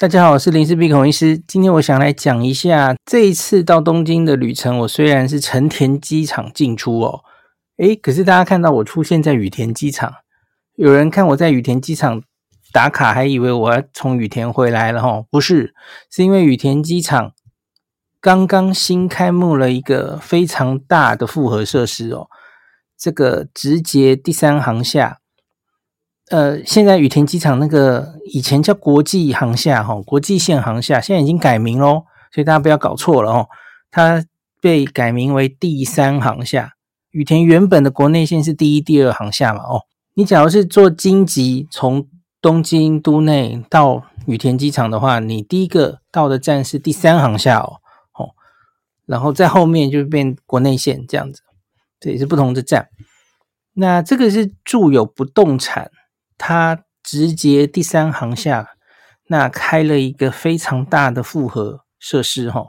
大家好，我是林氏璧孔医师。今天我想来讲一下这一次到东京的旅程。我虽然是成田机场进出哦，诶，可是大家看到我出现在羽田机场，有人看我在羽田机场打卡，还以为我要从羽田回来了哈。不是，是因为羽田机场刚刚新开幕了一个非常大的复合设施哦，这个直捷第三航厦。呃，现在羽田机场那个以前叫国际航厦哈，国际线航厦，现在已经改名喽，所以大家不要搞错了哦。它被改名为第三航厦。羽田原本的国内线是第一、第二航厦嘛哦。你假如是坐京急从东京都内到羽田机场的话，你第一个到的站是第三航厦哦，哦，然后在后面就变国内线这样子，这也是不同的站。那这个是住有不动产。它直接第三航厦，那开了一个非常大的复合设施哈，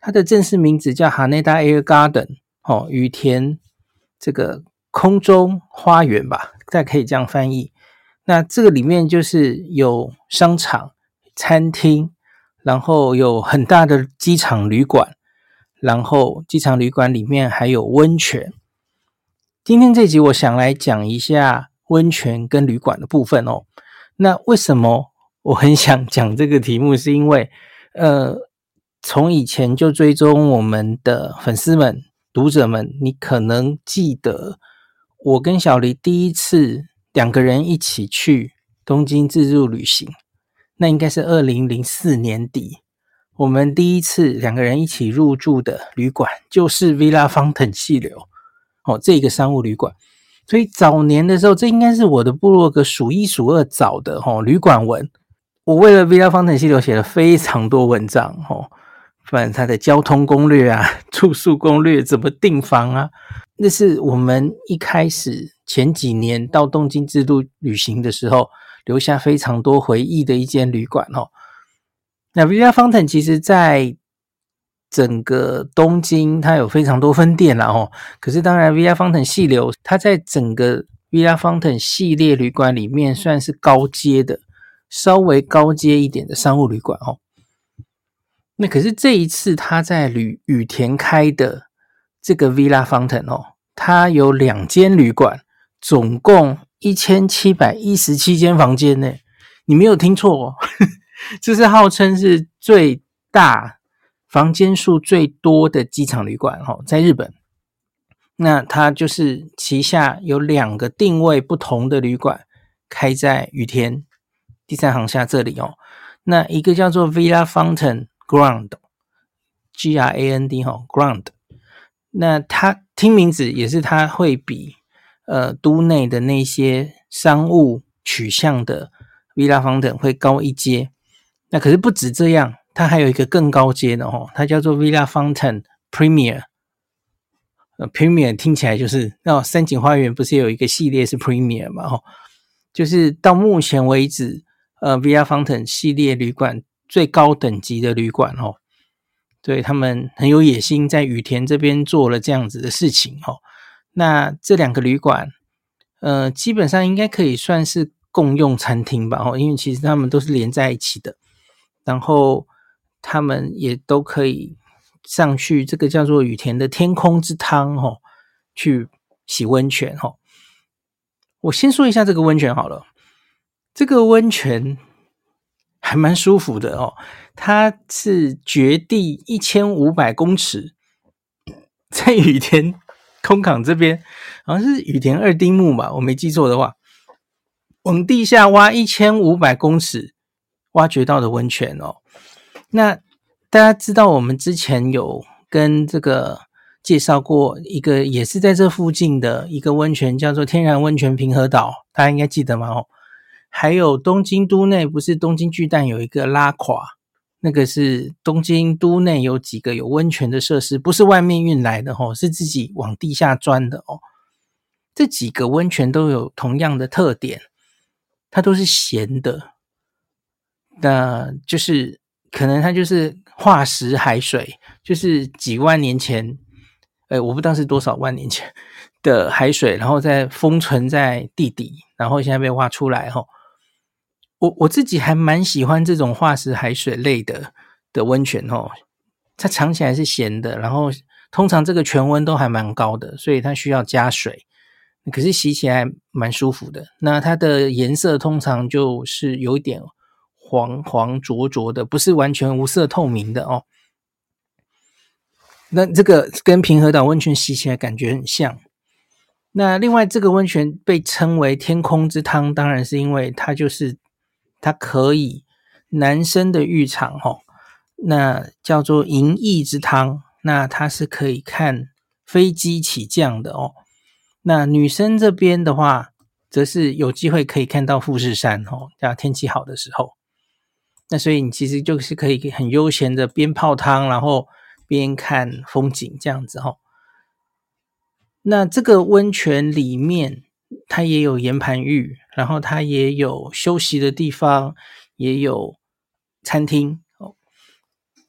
它的正式名字叫 Haneda Air Garden 哦，羽田这个空中花园吧，再可以这样翻译。那这个里面就是有商场、餐厅，然后有很大的机场旅馆，然后机场旅馆里面还有温泉。今天这集我想来讲一下。温泉跟旅馆的部分哦，那为什么 我很想讲这个题目？是因为，呃，从以前就追踪我们的粉丝们、读者们，你可能记得我跟小黎第一次两个人一起去东京自助旅行，那应该是二零零四年底，我们第一次两个人一起入住的旅馆就是 Villa Fountain 细流哦，这个商务旅馆。所以早年的时候，这应该是我的部落格数一数二早的齁旅馆文。我为了 Villa Fountain 细流写了非常多文章齁，不然它的交通攻略啊、住宿攻略、怎么订房啊，那是我们一开始前几年到东京自助旅行的时候留下非常多回忆的一间旅馆哦。那 Villa Fountain 其实在整个东京，它有非常多分店啦哦。可是当然，Villa Fountain 细流，它在整个 Villa Fountain 系列旅馆里面算是高阶的，稍微高阶一点的商务旅馆哦。那可是这一次，它在旅羽田开的这个 Villa Fountain 哦，它有两间旅馆，总共一千七百一十七间房间呢。你没有听错哦，这是号称是最大。房间数最多的机场旅馆，哈，在日本，那它就是旗下有两个定位不同的旅馆开在羽田第三航厦这里哦。那一个叫做 Villa Fountain Ground，G R A N D 哈 Ground 那它听名字也是它会比呃都内的那些商务取向的 Villa Fountain 会高一阶。那可是不止这样。它还有一个更高阶的哦，它叫做 Villa Fountain Premier。呃，Premier 听起来就是那三井花园不是有一个系列是 Premier 嘛？哦，就是到目前为止，呃，Villa Fountain 系列旅馆最高等级的旅馆哦。对，他们很有野心，在羽田这边做了这样子的事情哦。那这两个旅馆，呃，基本上应该可以算是共用餐厅吧？哦，因为其实他们都是连在一起的，然后。他们也都可以上去，这个叫做羽田的天空之汤哦，去洗温泉哦。我先说一下这个温泉好了，这个温泉还蛮舒服的哦。它是掘地一千五百公尺，在羽田空港这边，好像是羽田二丁目吧，我没记错的话，往地下挖一千五百公尺，挖掘到的温泉哦。那大家知道，我们之前有跟这个介绍过一个，也是在这附近的一个温泉，叫做天然温泉平和岛，大家应该记得吗？哦，还有东京都内不是东京巨蛋有一个拉垮，那个是东京都内有几个有温泉的设施，不是外面运来的哦，是自己往地下钻的哦。这几个温泉都有同样的特点，它都是咸的，那就是。可能它就是化石海水，就是几万年前，诶，我不知道是多少万年前的海水，然后再封存在地底，然后现在被挖出来吼。我我自己还蛮喜欢这种化石海水类的的温泉哦，它尝起来是咸的，然后通常这个泉温都还蛮高的，所以它需要加水，可是洗起来蛮舒服的。那它的颜色通常就是有一点黄黄浊浊的，不是完全无色透明的哦。那这个跟平和岛温泉洗起来感觉很像。那另外这个温泉被称为天空之汤，当然是因为它就是。它可以男生的浴场哦，那叫做银翼之汤，那它是可以看飞机起降的哦。那女生这边的话，则是有机会可以看到富士山哦，要天气好的时候。那所以你其实就是可以很悠闲的边泡汤，然后边看风景这样子哦。那这个温泉里面。它也有岩盘浴，然后它也有休息的地方，也有餐厅哦。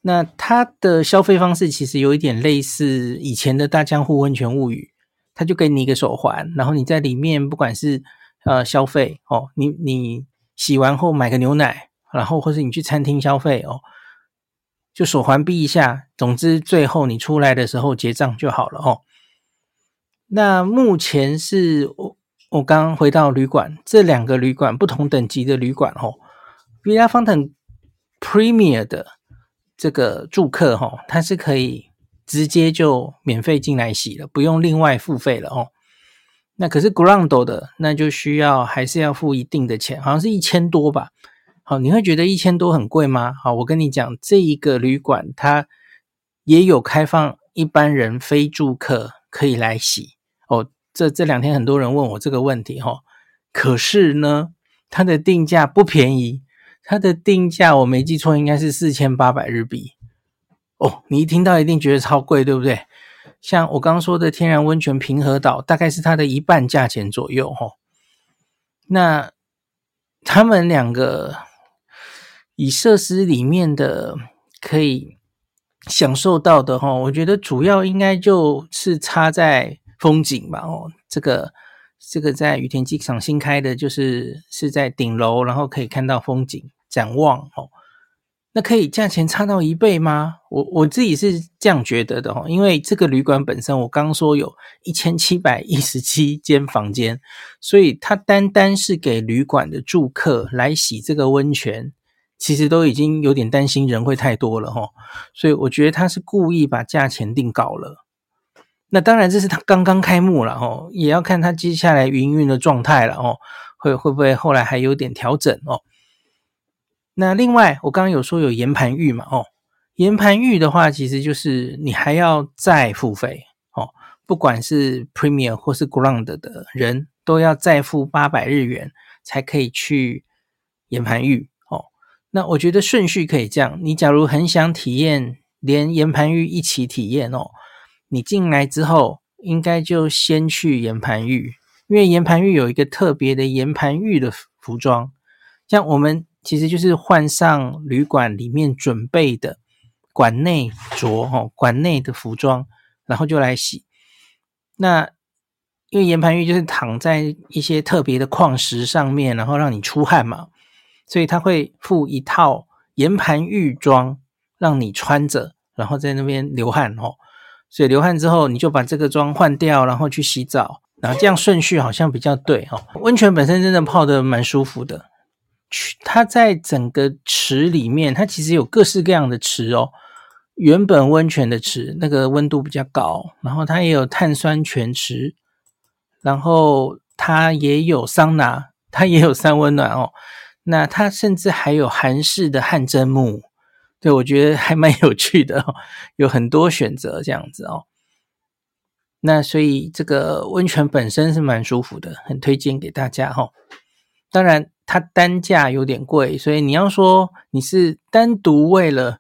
那它的消费方式其实有一点类似以前的大江户温泉物语，它就给你一个手环，然后你在里面不管是呃消费哦，你你洗完后买个牛奶，然后或是你去餐厅消费哦，就手环闭一下，总之最后你出来的时候结账就好了哦。那目前是我。我刚回到旅馆，这两个旅馆不同等级的旅馆哦，Villa Fountain Premier 的这个住客哈，他是可以直接就免费进来洗了，不用另外付费了哦。那可是 Ground 的，那就需要还是要付一定的钱，好像是一千多吧。好，你会觉得一千多很贵吗？好，我跟你讲，这一个旅馆它也有开放一般人非住客可以来洗哦。这这两天很多人问我这个问题哈，可是呢，它的定价不便宜，它的定价我没记错应该是四千八百日币哦。你一听到一定觉得超贵，对不对？像我刚刚说的天然温泉平和岛，大概是它的一半价钱左右哈。那他们两个以设施里面的可以享受到的哈，我觉得主要应该就是差在。风景吧，哦，这个这个在羽田机场新开的，就是是在顶楼，然后可以看到风景展望，哦，那可以价钱差到一倍吗？我我自己是这样觉得的，哦，因为这个旅馆本身，我刚说有一千七百一十七间房间，所以它单单是给旅馆的住客来洗这个温泉，其实都已经有点担心人会太多了，哦，所以我觉得他是故意把价钱定高了。那当然，这是他刚刚开幕了哦，也要看他接下来营运的状态了哦，会会不会后来还有点调整哦？那另外，我刚刚有说有岩盘浴嘛哦，岩盘浴的话，其实就是你还要再付费哦，不管是 Premier 或是 Ground 的人都要再付八百日元才可以去岩盘浴哦。那我觉得顺序可以这样，你假如很想体验连岩盘浴一起体验哦。你进来之后，应该就先去岩盘浴，因为岩盘浴有一个特别的岩盘浴的服装，像我们其实就是换上旅馆里面准备的馆内着哦，馆内的服装，然后就来洗。那因为岩盘浴就是躺在一些特别的矿石上面，然后让你出汗嘛，所以他会附一套岩盘浴装让你穿着，然后在那边流汗哦。所以流汗之后，你就把这个妆换掉，然后去洗澡，然后这样顺序好像比较对哦。温泉本身真的泡得蛮舒服的，它在整个池里面，它其实有各式各样的池哦。原本温泉的池那个温度比较高，然后它也有碳酸泉池，然后它也有桑拿，它也有三温暖哦。那它甚至还有韩式的汗蒸幕。对，我觉得还蛮有趣的哦，有很多选择这样子哦。那所以这个温泉本身是蛮舒服的，很推荐给大家哈。当然，它单价有点贵，所以你要说你是单独为了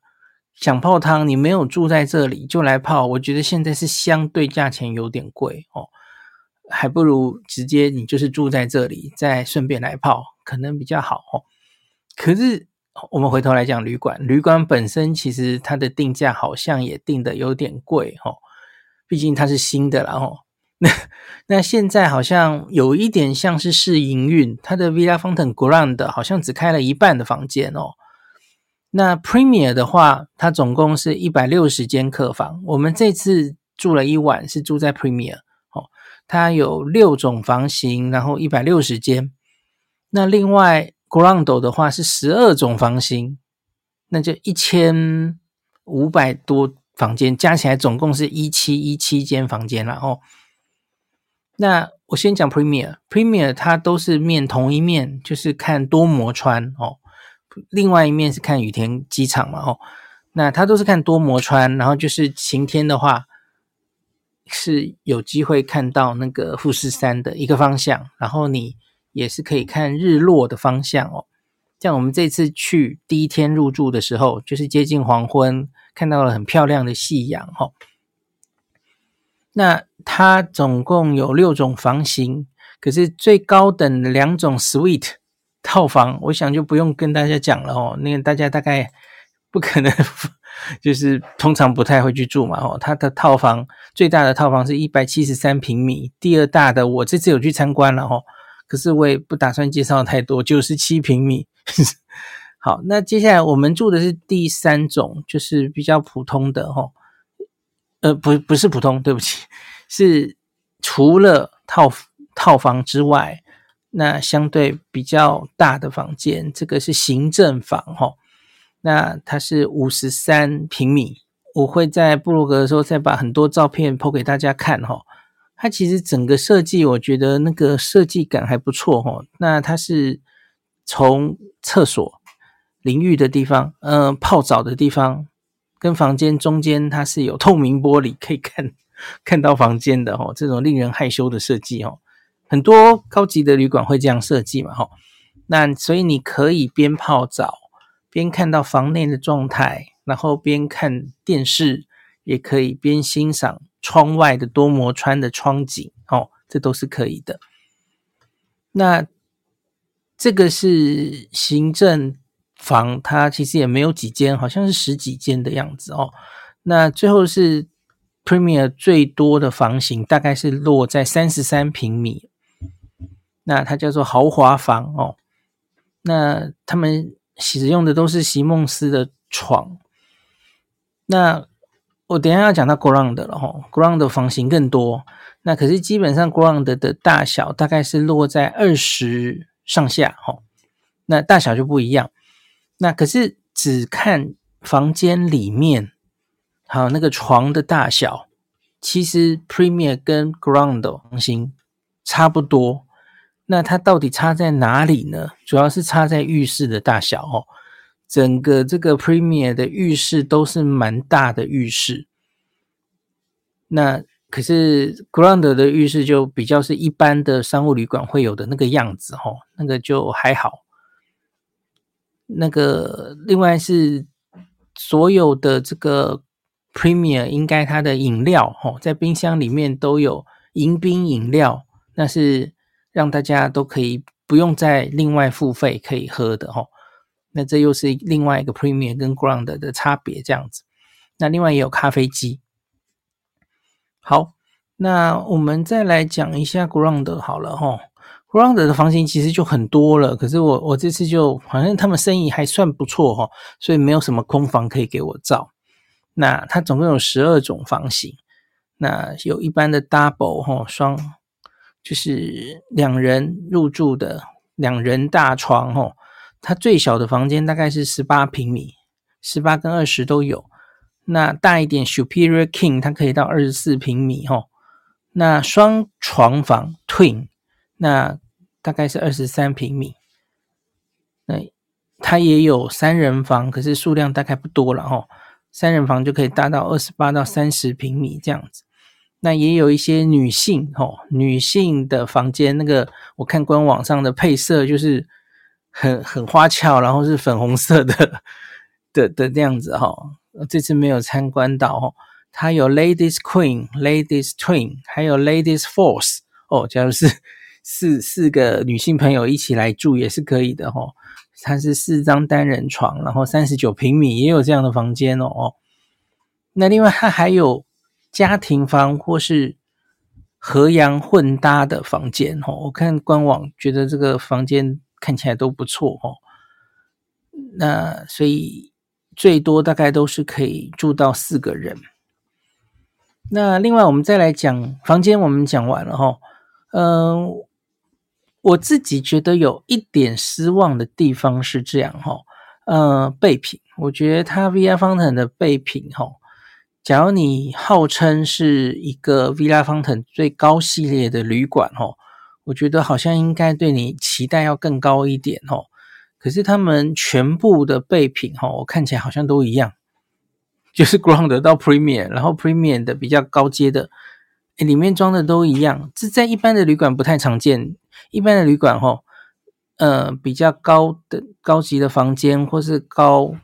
想泡汤，你没有住在这里就来泡，我觉得现在是相对价钱有点贵哦，还不如直接你就是住在这里，再顺便来泡，可能比较好哦。可是。我们回头来讲旅馆，旅馆本身其实它的定价好像也定得有点贵哦，毕竟它是新的啦哦。那那现在好像有一点像是试营运，它的 Villa Fountain Grand 好像只开了一半的房间哦。那 Premier 的话，它总共是一百六十间客房。我们这次住了一晚，是住在 Premier 哦，它有六种房型，然后一百六十间。那另外 Grand 的话是十二种房型，那就一千五百多房间，加起来总共是一七一七间房间了哦。那我先讲 Premier，Premier 它都是面同一面，就是看多摩川哦，另外一面是看羽田机场嘛哦，那它都是看多摩川，然后就是晴天的话是有机会看到那个富士山的一个方向，然后你也是可以看日落的方向哦。像我们这次去第一天入住的时候，就是接近黄昏，看到了很漂亮的夕阳哦。那它总共有六种房型，可是最高等的两种 suite 套房，我想就不用跟大家讲了哦。那个大家大概不可能，就是通常不太会去住嘛哦。它的套房最大的套房是一百七十三平米，第二大的我这次有去参观了哦，可是我也不打算介绍太多，九十七平米。好，那接下来我们住的是第三种，就是比较普通的哦。呃，不，不是普通，对不起，是除了套套房之外，那相对比较大的房间，这个是行政房哈。那它是五十三平米，我会在布鲁格的时候再把很多照片 po 给大家看哈。它其实整个设计，我觉得那个设计感还不错哈。那它是从厕所、淋浴的地方，嗯、泡澡的地方。跟房间中间它是有透明玻璃可以看看到房间的哦，这种令人害羞的设计哦，很多高级的旅馆会这样设计嘛哈。那所以你可以边泡澡边看到房内的状态，然后边看电视，也可以边欣赏窗外的多摩川的窗景哦，这都是可以的。那这个是行政。房它其实也没有几间，好像是十几间的样子哦。那最后是 Premier 最多的房型，大概是落在三十三平米。那它叫做豪华房哦。那他们使用的都是席梦思的床。那我等下要讲到 ground 了哈，Grand 的房型更多。那可是基本上 ground 的大小大概是落在二十上下哈。那大小就不一样。那可是只看房间里面，还有那个床的大小，其实 Premier 跟 ground 房型差不多。那它到底差在哪里呢？主要是差在浴室的大小哦。整个这个 Premier 的浴室都是蛮大的浴室，那可是 Grand 的浴室就比较是一般的商务旅馆会有的那个样子哦，那个就还好。那个，另外是所有的这个 Premier 应该它的饮料哦，在冰箱里面都有迎宾饮料，那是让大家都可以不用再另外付费可以喝的哦。那这又是另外一个 Premier 跟 ground 的差别这样子。那另外也有咖啡机。好，那我们再来讲一下 ground 好了哈。ground 的房型其实就很多了，可是我我这次就好像他们生意还算不错哈，所以没有什么空房可以给我造。那它总共有十二种房型，那有一般的 double 哈双，就是两人入住的两人大床哈，它最小的房间大概是十八平米，十八跟二十都有。那大一点 Superior King 它可以到二十四平米哈，那双床房 Twin。那大概是二十三平米，那它也有三人房，可是数量大概不多了哈。三人房就可以大到二十八到三十平米这样子。那也有一些女性哈，女性的房间，那个我看官网上的配色就是很很花俏，然后是粉红色的的的这样子哈。这次没有参观到哈，它有 Ladies Queen、Ladies Twin，还有 Ladies Force 哦，假如是。四四个女性朋友一起来住也是可以的哦。它是四张单人床，然后三十九平米，也有这样的房间哦。那另外它还有家庭房或是和洋混搭的房间哦。我看官网觉得这个房间看起来都不错哦。那所以最多大概都是可以住到四个人。那另外我们再来讲房间，我们讲完了哈。嗯，我自己觉得有一点失望的地方是这样哈。呃，备品，我觉得它 Villa 方腾的备品哈，假如你号称是一个 Villa f o n t a i n 最高系列的旅馆哈，我觉得好像应该对你期待要更高一点哦。可是他们全部的备品哈，我看起来好像都一样，就是 Ground 到 Premier，然后 Premier 的比较高阶的，诶，里面装的都一样，这在一般的旅馆不太常见。一般的旅馆哈，呃，比较高的高级的房间或是高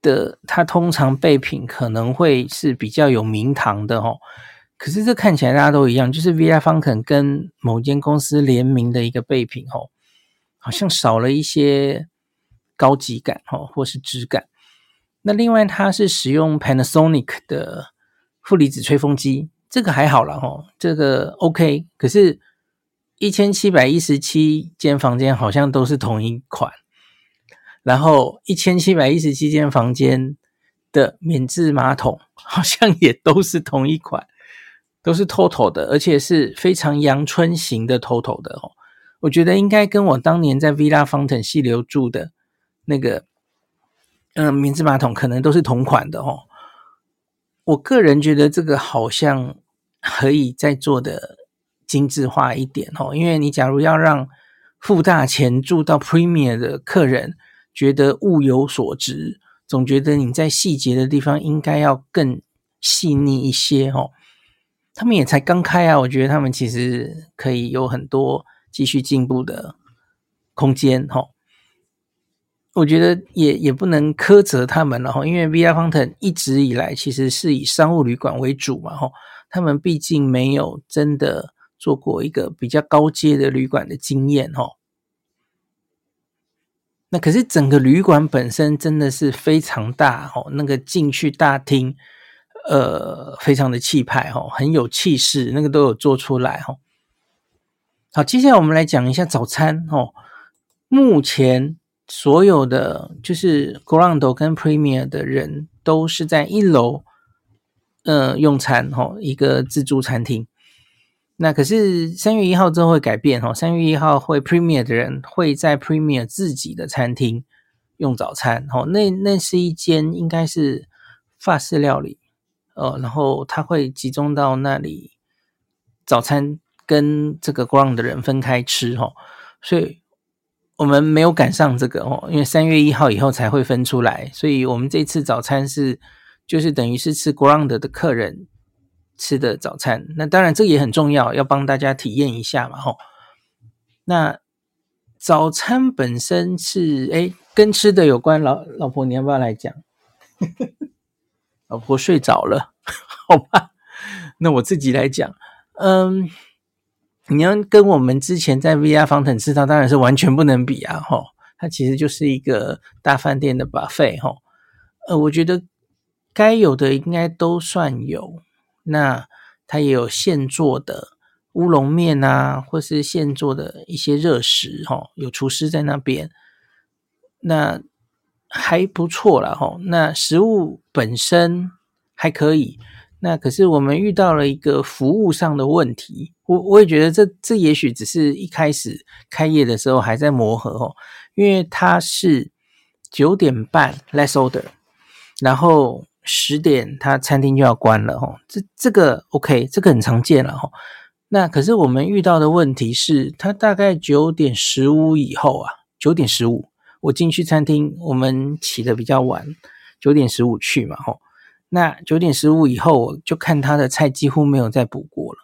的，它通常备品可能会是比较有名堂的哈。可是这看起来大家都一样，就是 Villa Fountain 跟某间公司联名的一个备品哦。好像少了一些高级感哦，或是质感。那另外，它是使用 Panasonic 的负离子吹风机，这个还好了哦，这个 OK。可是，一千七百一十七间房间好像都是同一款，然后一千七百一十七间房间的免治马桶好像也都是同一款，都是 TOTO 的，而且是非常阳春型的 TOTO 的哦。我觉得应该跟我当年在 Villa Fountain 细流住的那个，嗯，免治马桶可能都是同款的哦。我个人觉得这个好像可以再做的精致化一点哦，因为你假如要让付大钱住到 Premier 的客人觉得物有所值，总觉得你在细节的地方应该要更细腻一些哦。他们也才刚开啊，我觉得他们其实可以有很多。继续进步的空间，哈，我觉得也也不能苛责他们了，哈，因为 Villa Fountain 一直以来其实是以商务旅馆为主嘛，哈，他们毕竟没有真的做过一个比较高阶的旅馆的经验，哈。那可是整个旅馆本身真的是非常大，哈，那个进去大厅，呃，非常的气派，哈，很有气势，那个都有做出来，哈。好，接下来我们来讲一下早餐哦。目前所有的就是 Ground 跟 Premier 的人都是在一楼，呃，用餐哦，一个自助餐厅。那可是三月一号之后会改变哦，三月一号会 Premier 的人会在 Premier 自己的餐厅用早餐哦。那那是一间应该是法式料理，呃，然后他会集中到那里早餐。跟这个 ground 的人分开吃哈，所以我们没有赶上这个哦，因为三月一号以后才会分出来，所以我们这次早餐是就是等于是吃 ground 的客人吃的早餐，那当然这也很重要，要帮大家体验一下嘛吼。那早餐本身是诶跟吃的有关，老老婆你要不要来讲？老婆睡着了，好吧，那我自己来讲，嗯。你要跟我们之前在 Villa Fountain 吃到，当然是完全不能比啊！吼，它其实就是一个大饭店的 buffet 吼。呃，我觉得该有的应该都算有。那它也有现做的乌龙面啊，或是现做的一些热食，吼，有厨师在那边，那还不错啦，吼。那食物本身还可以。那可是我们遇到了一个服务上的问题，我我也觉得这这也许只是一开始开业的时候还在磨合哦，因为它是九点半 last order，然后十点它餐厅就要关了哦，这这个 OK，这个很常见了哦。那可是我们遇到的问题是，它大概九点十五以后啊，九点十五我进去餐厅，我们起得比较晚，九点十五去嘛吼。那九点十五以后，我就看他的菜几乎没有再补过了。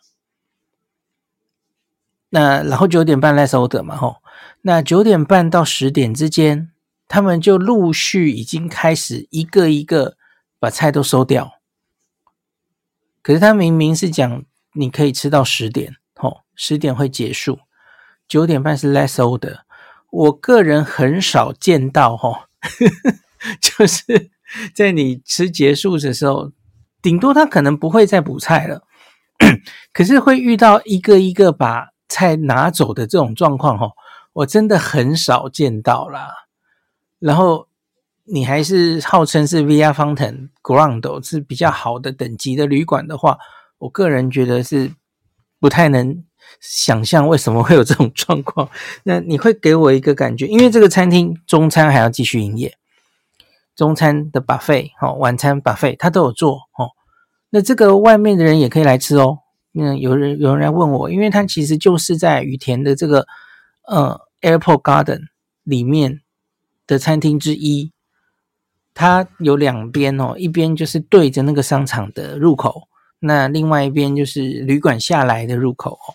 那然后九点半 last order 嘛，吼，那九点半到十点之间，他们就陆续已经开始一个一个把菜都收掉。可是他明明是讲你可以吃到十点，吼，十点会结束，九点半是 less order。我个人很少见到，吼，就是。在你吃结束的时候，顶多他可能不会再补菜了，可是会遇到一个一个把菜拿走的这种状况哈，我真的很少见到啦。然后你还是号称是 Via Fountain Ground 是比较好的等级的旅馆的话，我个人觉得是不太能想象为什么会有这种状况。那你会给我一个感觉，因为这个餐厅中餐还要继续营业，中餐的 buffet 哦，晚餐 buffet 它都有做哦。那这个外面的人也可以来吃哦。嗯，有人有人来问我，因为他其实就是在羽田的这个呃 Airport Garden 里面的餐厅之一。它有两边哦，一边就是对着那个商场的入口，那另外一边就是旅馆下来的入口哦。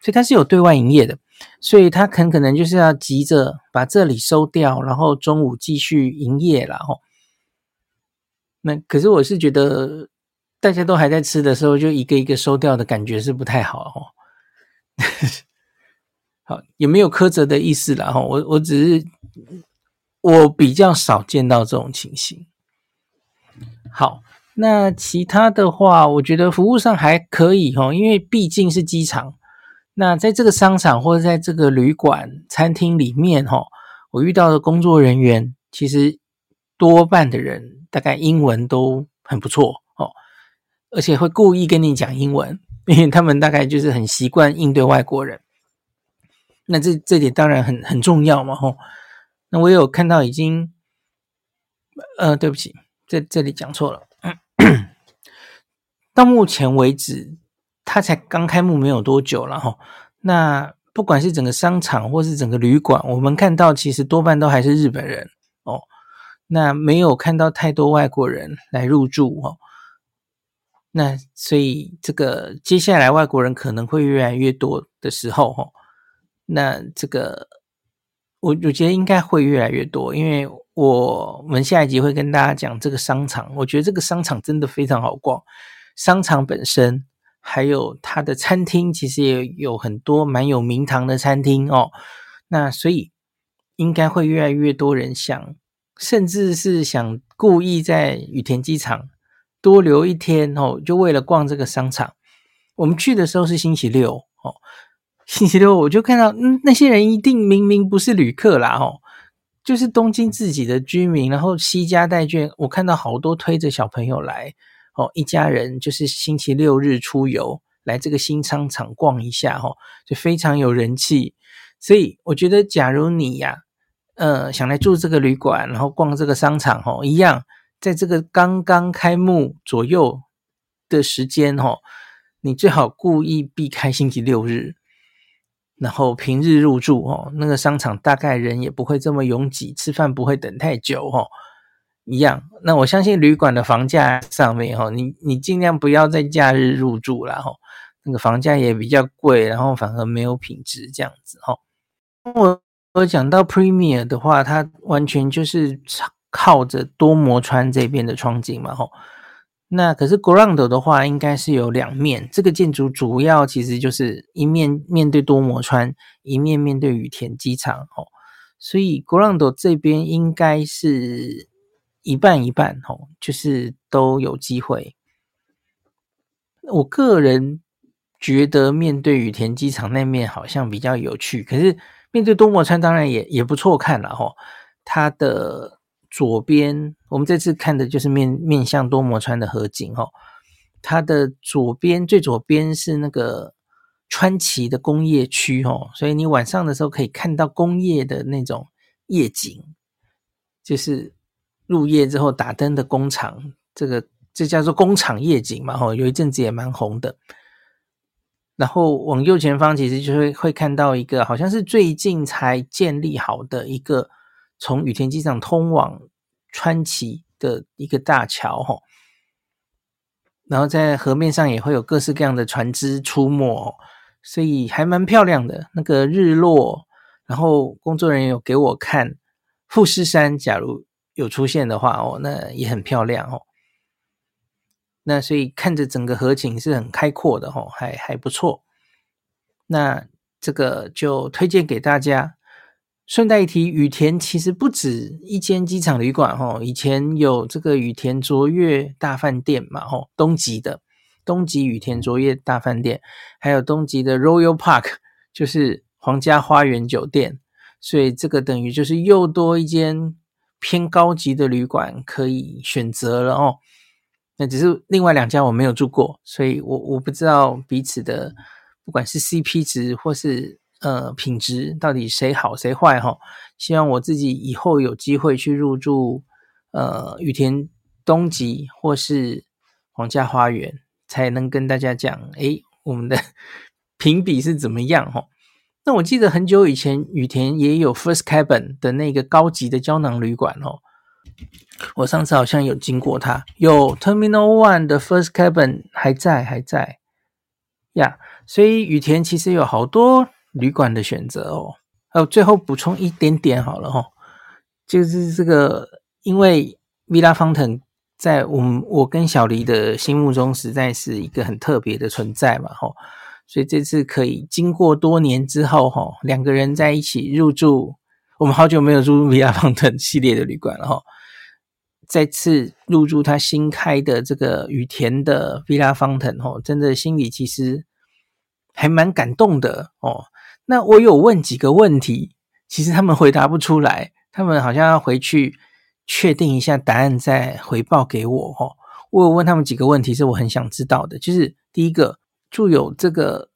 所以它是有对外营业的，所以它很可能就是要急着把这里收掉，然后中午继续营业了哦。那可是我是觉得。大家都还在吃的时候，就一个一个收掉的感觉是不太好哦。好，也没有苛责的意思啦哈。我我只是我比较少见到这种情形。好，那其他的话，我觉得服务上还可以哈，因为毕竟是机场。那在这个商场或者在这个旅馆、餐厅里面哈，我遇到的工作人员其实多半的人大概英文都很不错。哦而且会故意跟你讲英文，因为他们大概就是很习惯应对外国人。那这这点当然很很重要嘛，吼。那我有看到已经，呃，对不起，这这里讲错了。到目前为止，他才刚开幕没有多久了，吼。那不管是整个商场或是整个旅馆，我们看到其实多半都还是日本人哦。那没有看到太多外国人来入住，哦。那所以这个接下来外国人可能会越来越多的时候，哈，那这个我我觉得应该会越来越多，因为我们下一集会跟大家讲这个商场，我觉得这个商场真的非常好逛，商场本身还有它的餐厅，其实也有很多蛮有名堂的餐厅哦，那所以应该会越来越多人想，甚至是想故意在羽田机场。多留一天哦，就为了逛这个商场。我们去的时候是星期六哦，星期六我就看到，嗯，那些人一定明明不是旅客啦哦，就是东京自己的居民，然后西家带眷。我看到好多推着小朋友来哦，一家人就是星期六日出游来这个新商场逛一下哦，就非常有人气。所以我觉得，假如你呀，呃，想来住这个旅馆，然后逛这个商场哦，一样。在这个刚刚开幕左右的时间，哦，你最好故意避开星期六日，然后平日入住，哦，那个商场大概人也不会这么拥挤，吃饭不会等太久，哦，一样。那我相信旅馆的房价上面，哦，你你尽量不要在假日入住啦，哦，那个房价也比较贵，然后反而没有品质这样子，哦。我我讲到 Premier 的话，它完全就是靠着多摩川这边的窗景嘛，哈，那可是 Ground 的话，应该是有两面。这个建筑主要其实就是一面面对多摩川，一面面对羽田机场，哦，所以 Ground 这边应该是一半一半，吼，就是都有机会。我个人觉得面对羽田机场那面好像比较有趣，可是面对多摩川当然也也不错看了，吼，它的。左边，我们这次看的就是面面向多摩川的河景哦。它的左边最左边是那个川崎的工业区哦，所以你晚上的时候可以看到工业的那种夜景，就是入夜之后打灯的工厂，这个这叫做工厂夜景嘛吼，有一阵子也蛮红的。然后往右前方，其实就会会看到一个好像是最近才建立好的一个。从羽田机场通往川崎的一个大桥，吼，然后在河面上也会有各式各样的船只出没，所以还蛮漂亮的。那个日落，然后工作人员有给我看富士山，假如有出现的话，哦，那也很漂亮哦。那所以看着整个河景是很开阔的，哦，还还不错。那这个就推荐给大家。顺带一提，羽田其实不止一间机场旅馆，吼，以前有这个羽田卓越大饭店嘛，吼，东急的，东急羽田卓越大饭店，还有东急的 Royal Park，就是皇家花园酒店，所以这个等于就是又多一间偏高级的旅馆可以选择了哦。那只是另外两家我没有住过，所以我我不知道彼此的不管是 CP 值或是呃品质到底谁好谁坏哈。希望我自己以后有机会去入住呃羽田东极或是皇家花园，才能跟大家讲，诶，我们的 评比是怎么样哈？那我记得很久以前羽田也有 First Cabin 的那个高级的胶囊旅馆哦。我上次好像有经过它，有 Terminal One 的 First Cabin 还在还在呀所以羽田其实有好多旅馆的选择哦。还有最后补充一点点好了哈，就是这个，因为 Villa Fountain 在我们我跟小黎的心目中实在是一个很特别的存在嘛哈，所以这次可以经过多年之后哈，两个人在一起入住，我们好久没有入住 Villa Fountain 系列的旅馆了哈。再次入住他新开的这个羽田的 Villa Fountain，真的心里其实还蛮感动的哦。那我有问几个问题，其实他们回答不出来，他们好像要回去确定一下答案再回报给我哦。我有问他们几个问题是我很想知道的，就是第一个住有这个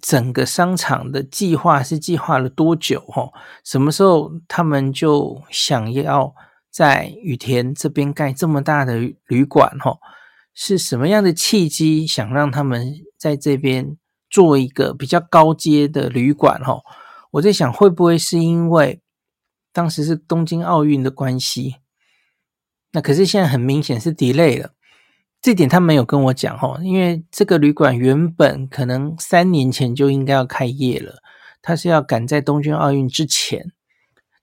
整个商场的计划是计划了多久哦？什么时候他们就想要？在羽田这边盖这么大的旅馆，哈，是什么样的契机想让他们在这边做一个比较高阶的旅馆，哈？我在想，会不会是因为当时是东京奥运的关系？那可是现在很明显是 delay 了，这点他没有跟我讲，哦，因为这个旅馆原本可能三年前就应该要开业了，他是要赶在东京奥运之前。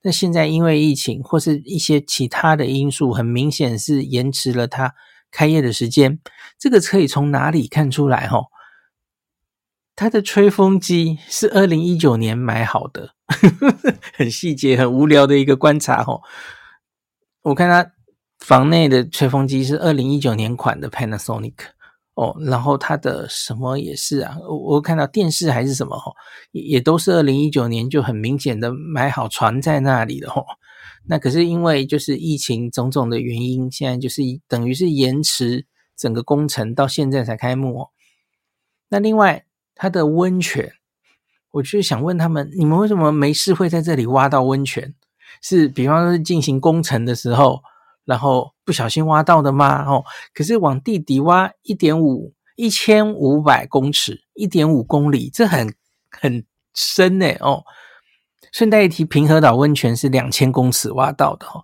那现在因为疫情或是一些其他的因素，很明显是延迟了它开业的时间。这个可以从哪里看出来？哈，它的吹风机是二零一九年买好的，很细节、很无聊的一个观察。哈，我看它房内的吹风机是二零一九年款的 Panasonic。哦，然后它的什么也是啊，我我看到电视还是什么哈，也也都是二零一九年就很明显的买好传在那里的哈。那可是因为就是疫情种种的原因，现在就是等于是延迟整个工程到现在才开幕哦。那另外它的温泉，我就想问他们，你们为什么没事会在这里挖到温泉？是比方说进行工程的时候？然后不小心挖到的吗？哦，可是往地底挖一点五一千五百公尺，一点五公里，这很很深呢。哦，顺带一提，平和岛温泉是两千公尺挖到的哦，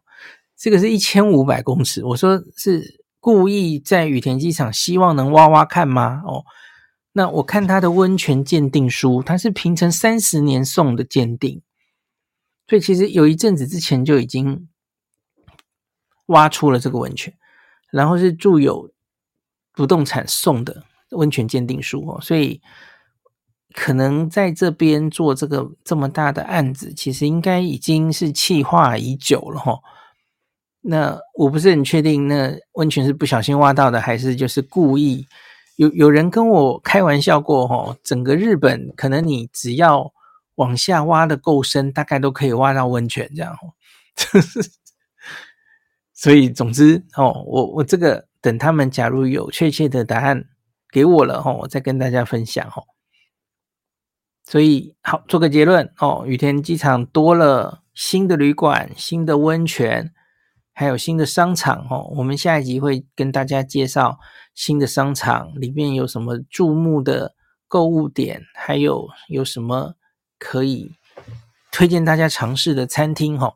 这个是一千五百公尺。我说是故意在羽田机场，希望能挖挖看吗？哦，那我看他的温泉鉴定书，他是平成三十年送的鉴定，所以其实有一阵子之前就已经。挖出了这个温泉，然后是住有不动产送的温泉鉴定书哦，所以可能在这边做这个这么大的案子，其实应该已经是计划已久了哈。那我不是很确定，那温泉是不小心挖到的，还是就是故意？有有人跟我开玩笑过哈，整个日本可能你只要往下挖的够深，大概都可以挖到温泉这样哦。所以，总之哦，我我这个等他们假如有确切的答案给我了哈，我再跟大家分享哈。所以，好，做个结论哦，羽田机场多了新的旅馆、新的温泉，还有新的商场哦。我们下一集会跟大家介绍新的商场里面有什么注目的购物点，还有有什么可以推荐大家尝试的餐厅哈。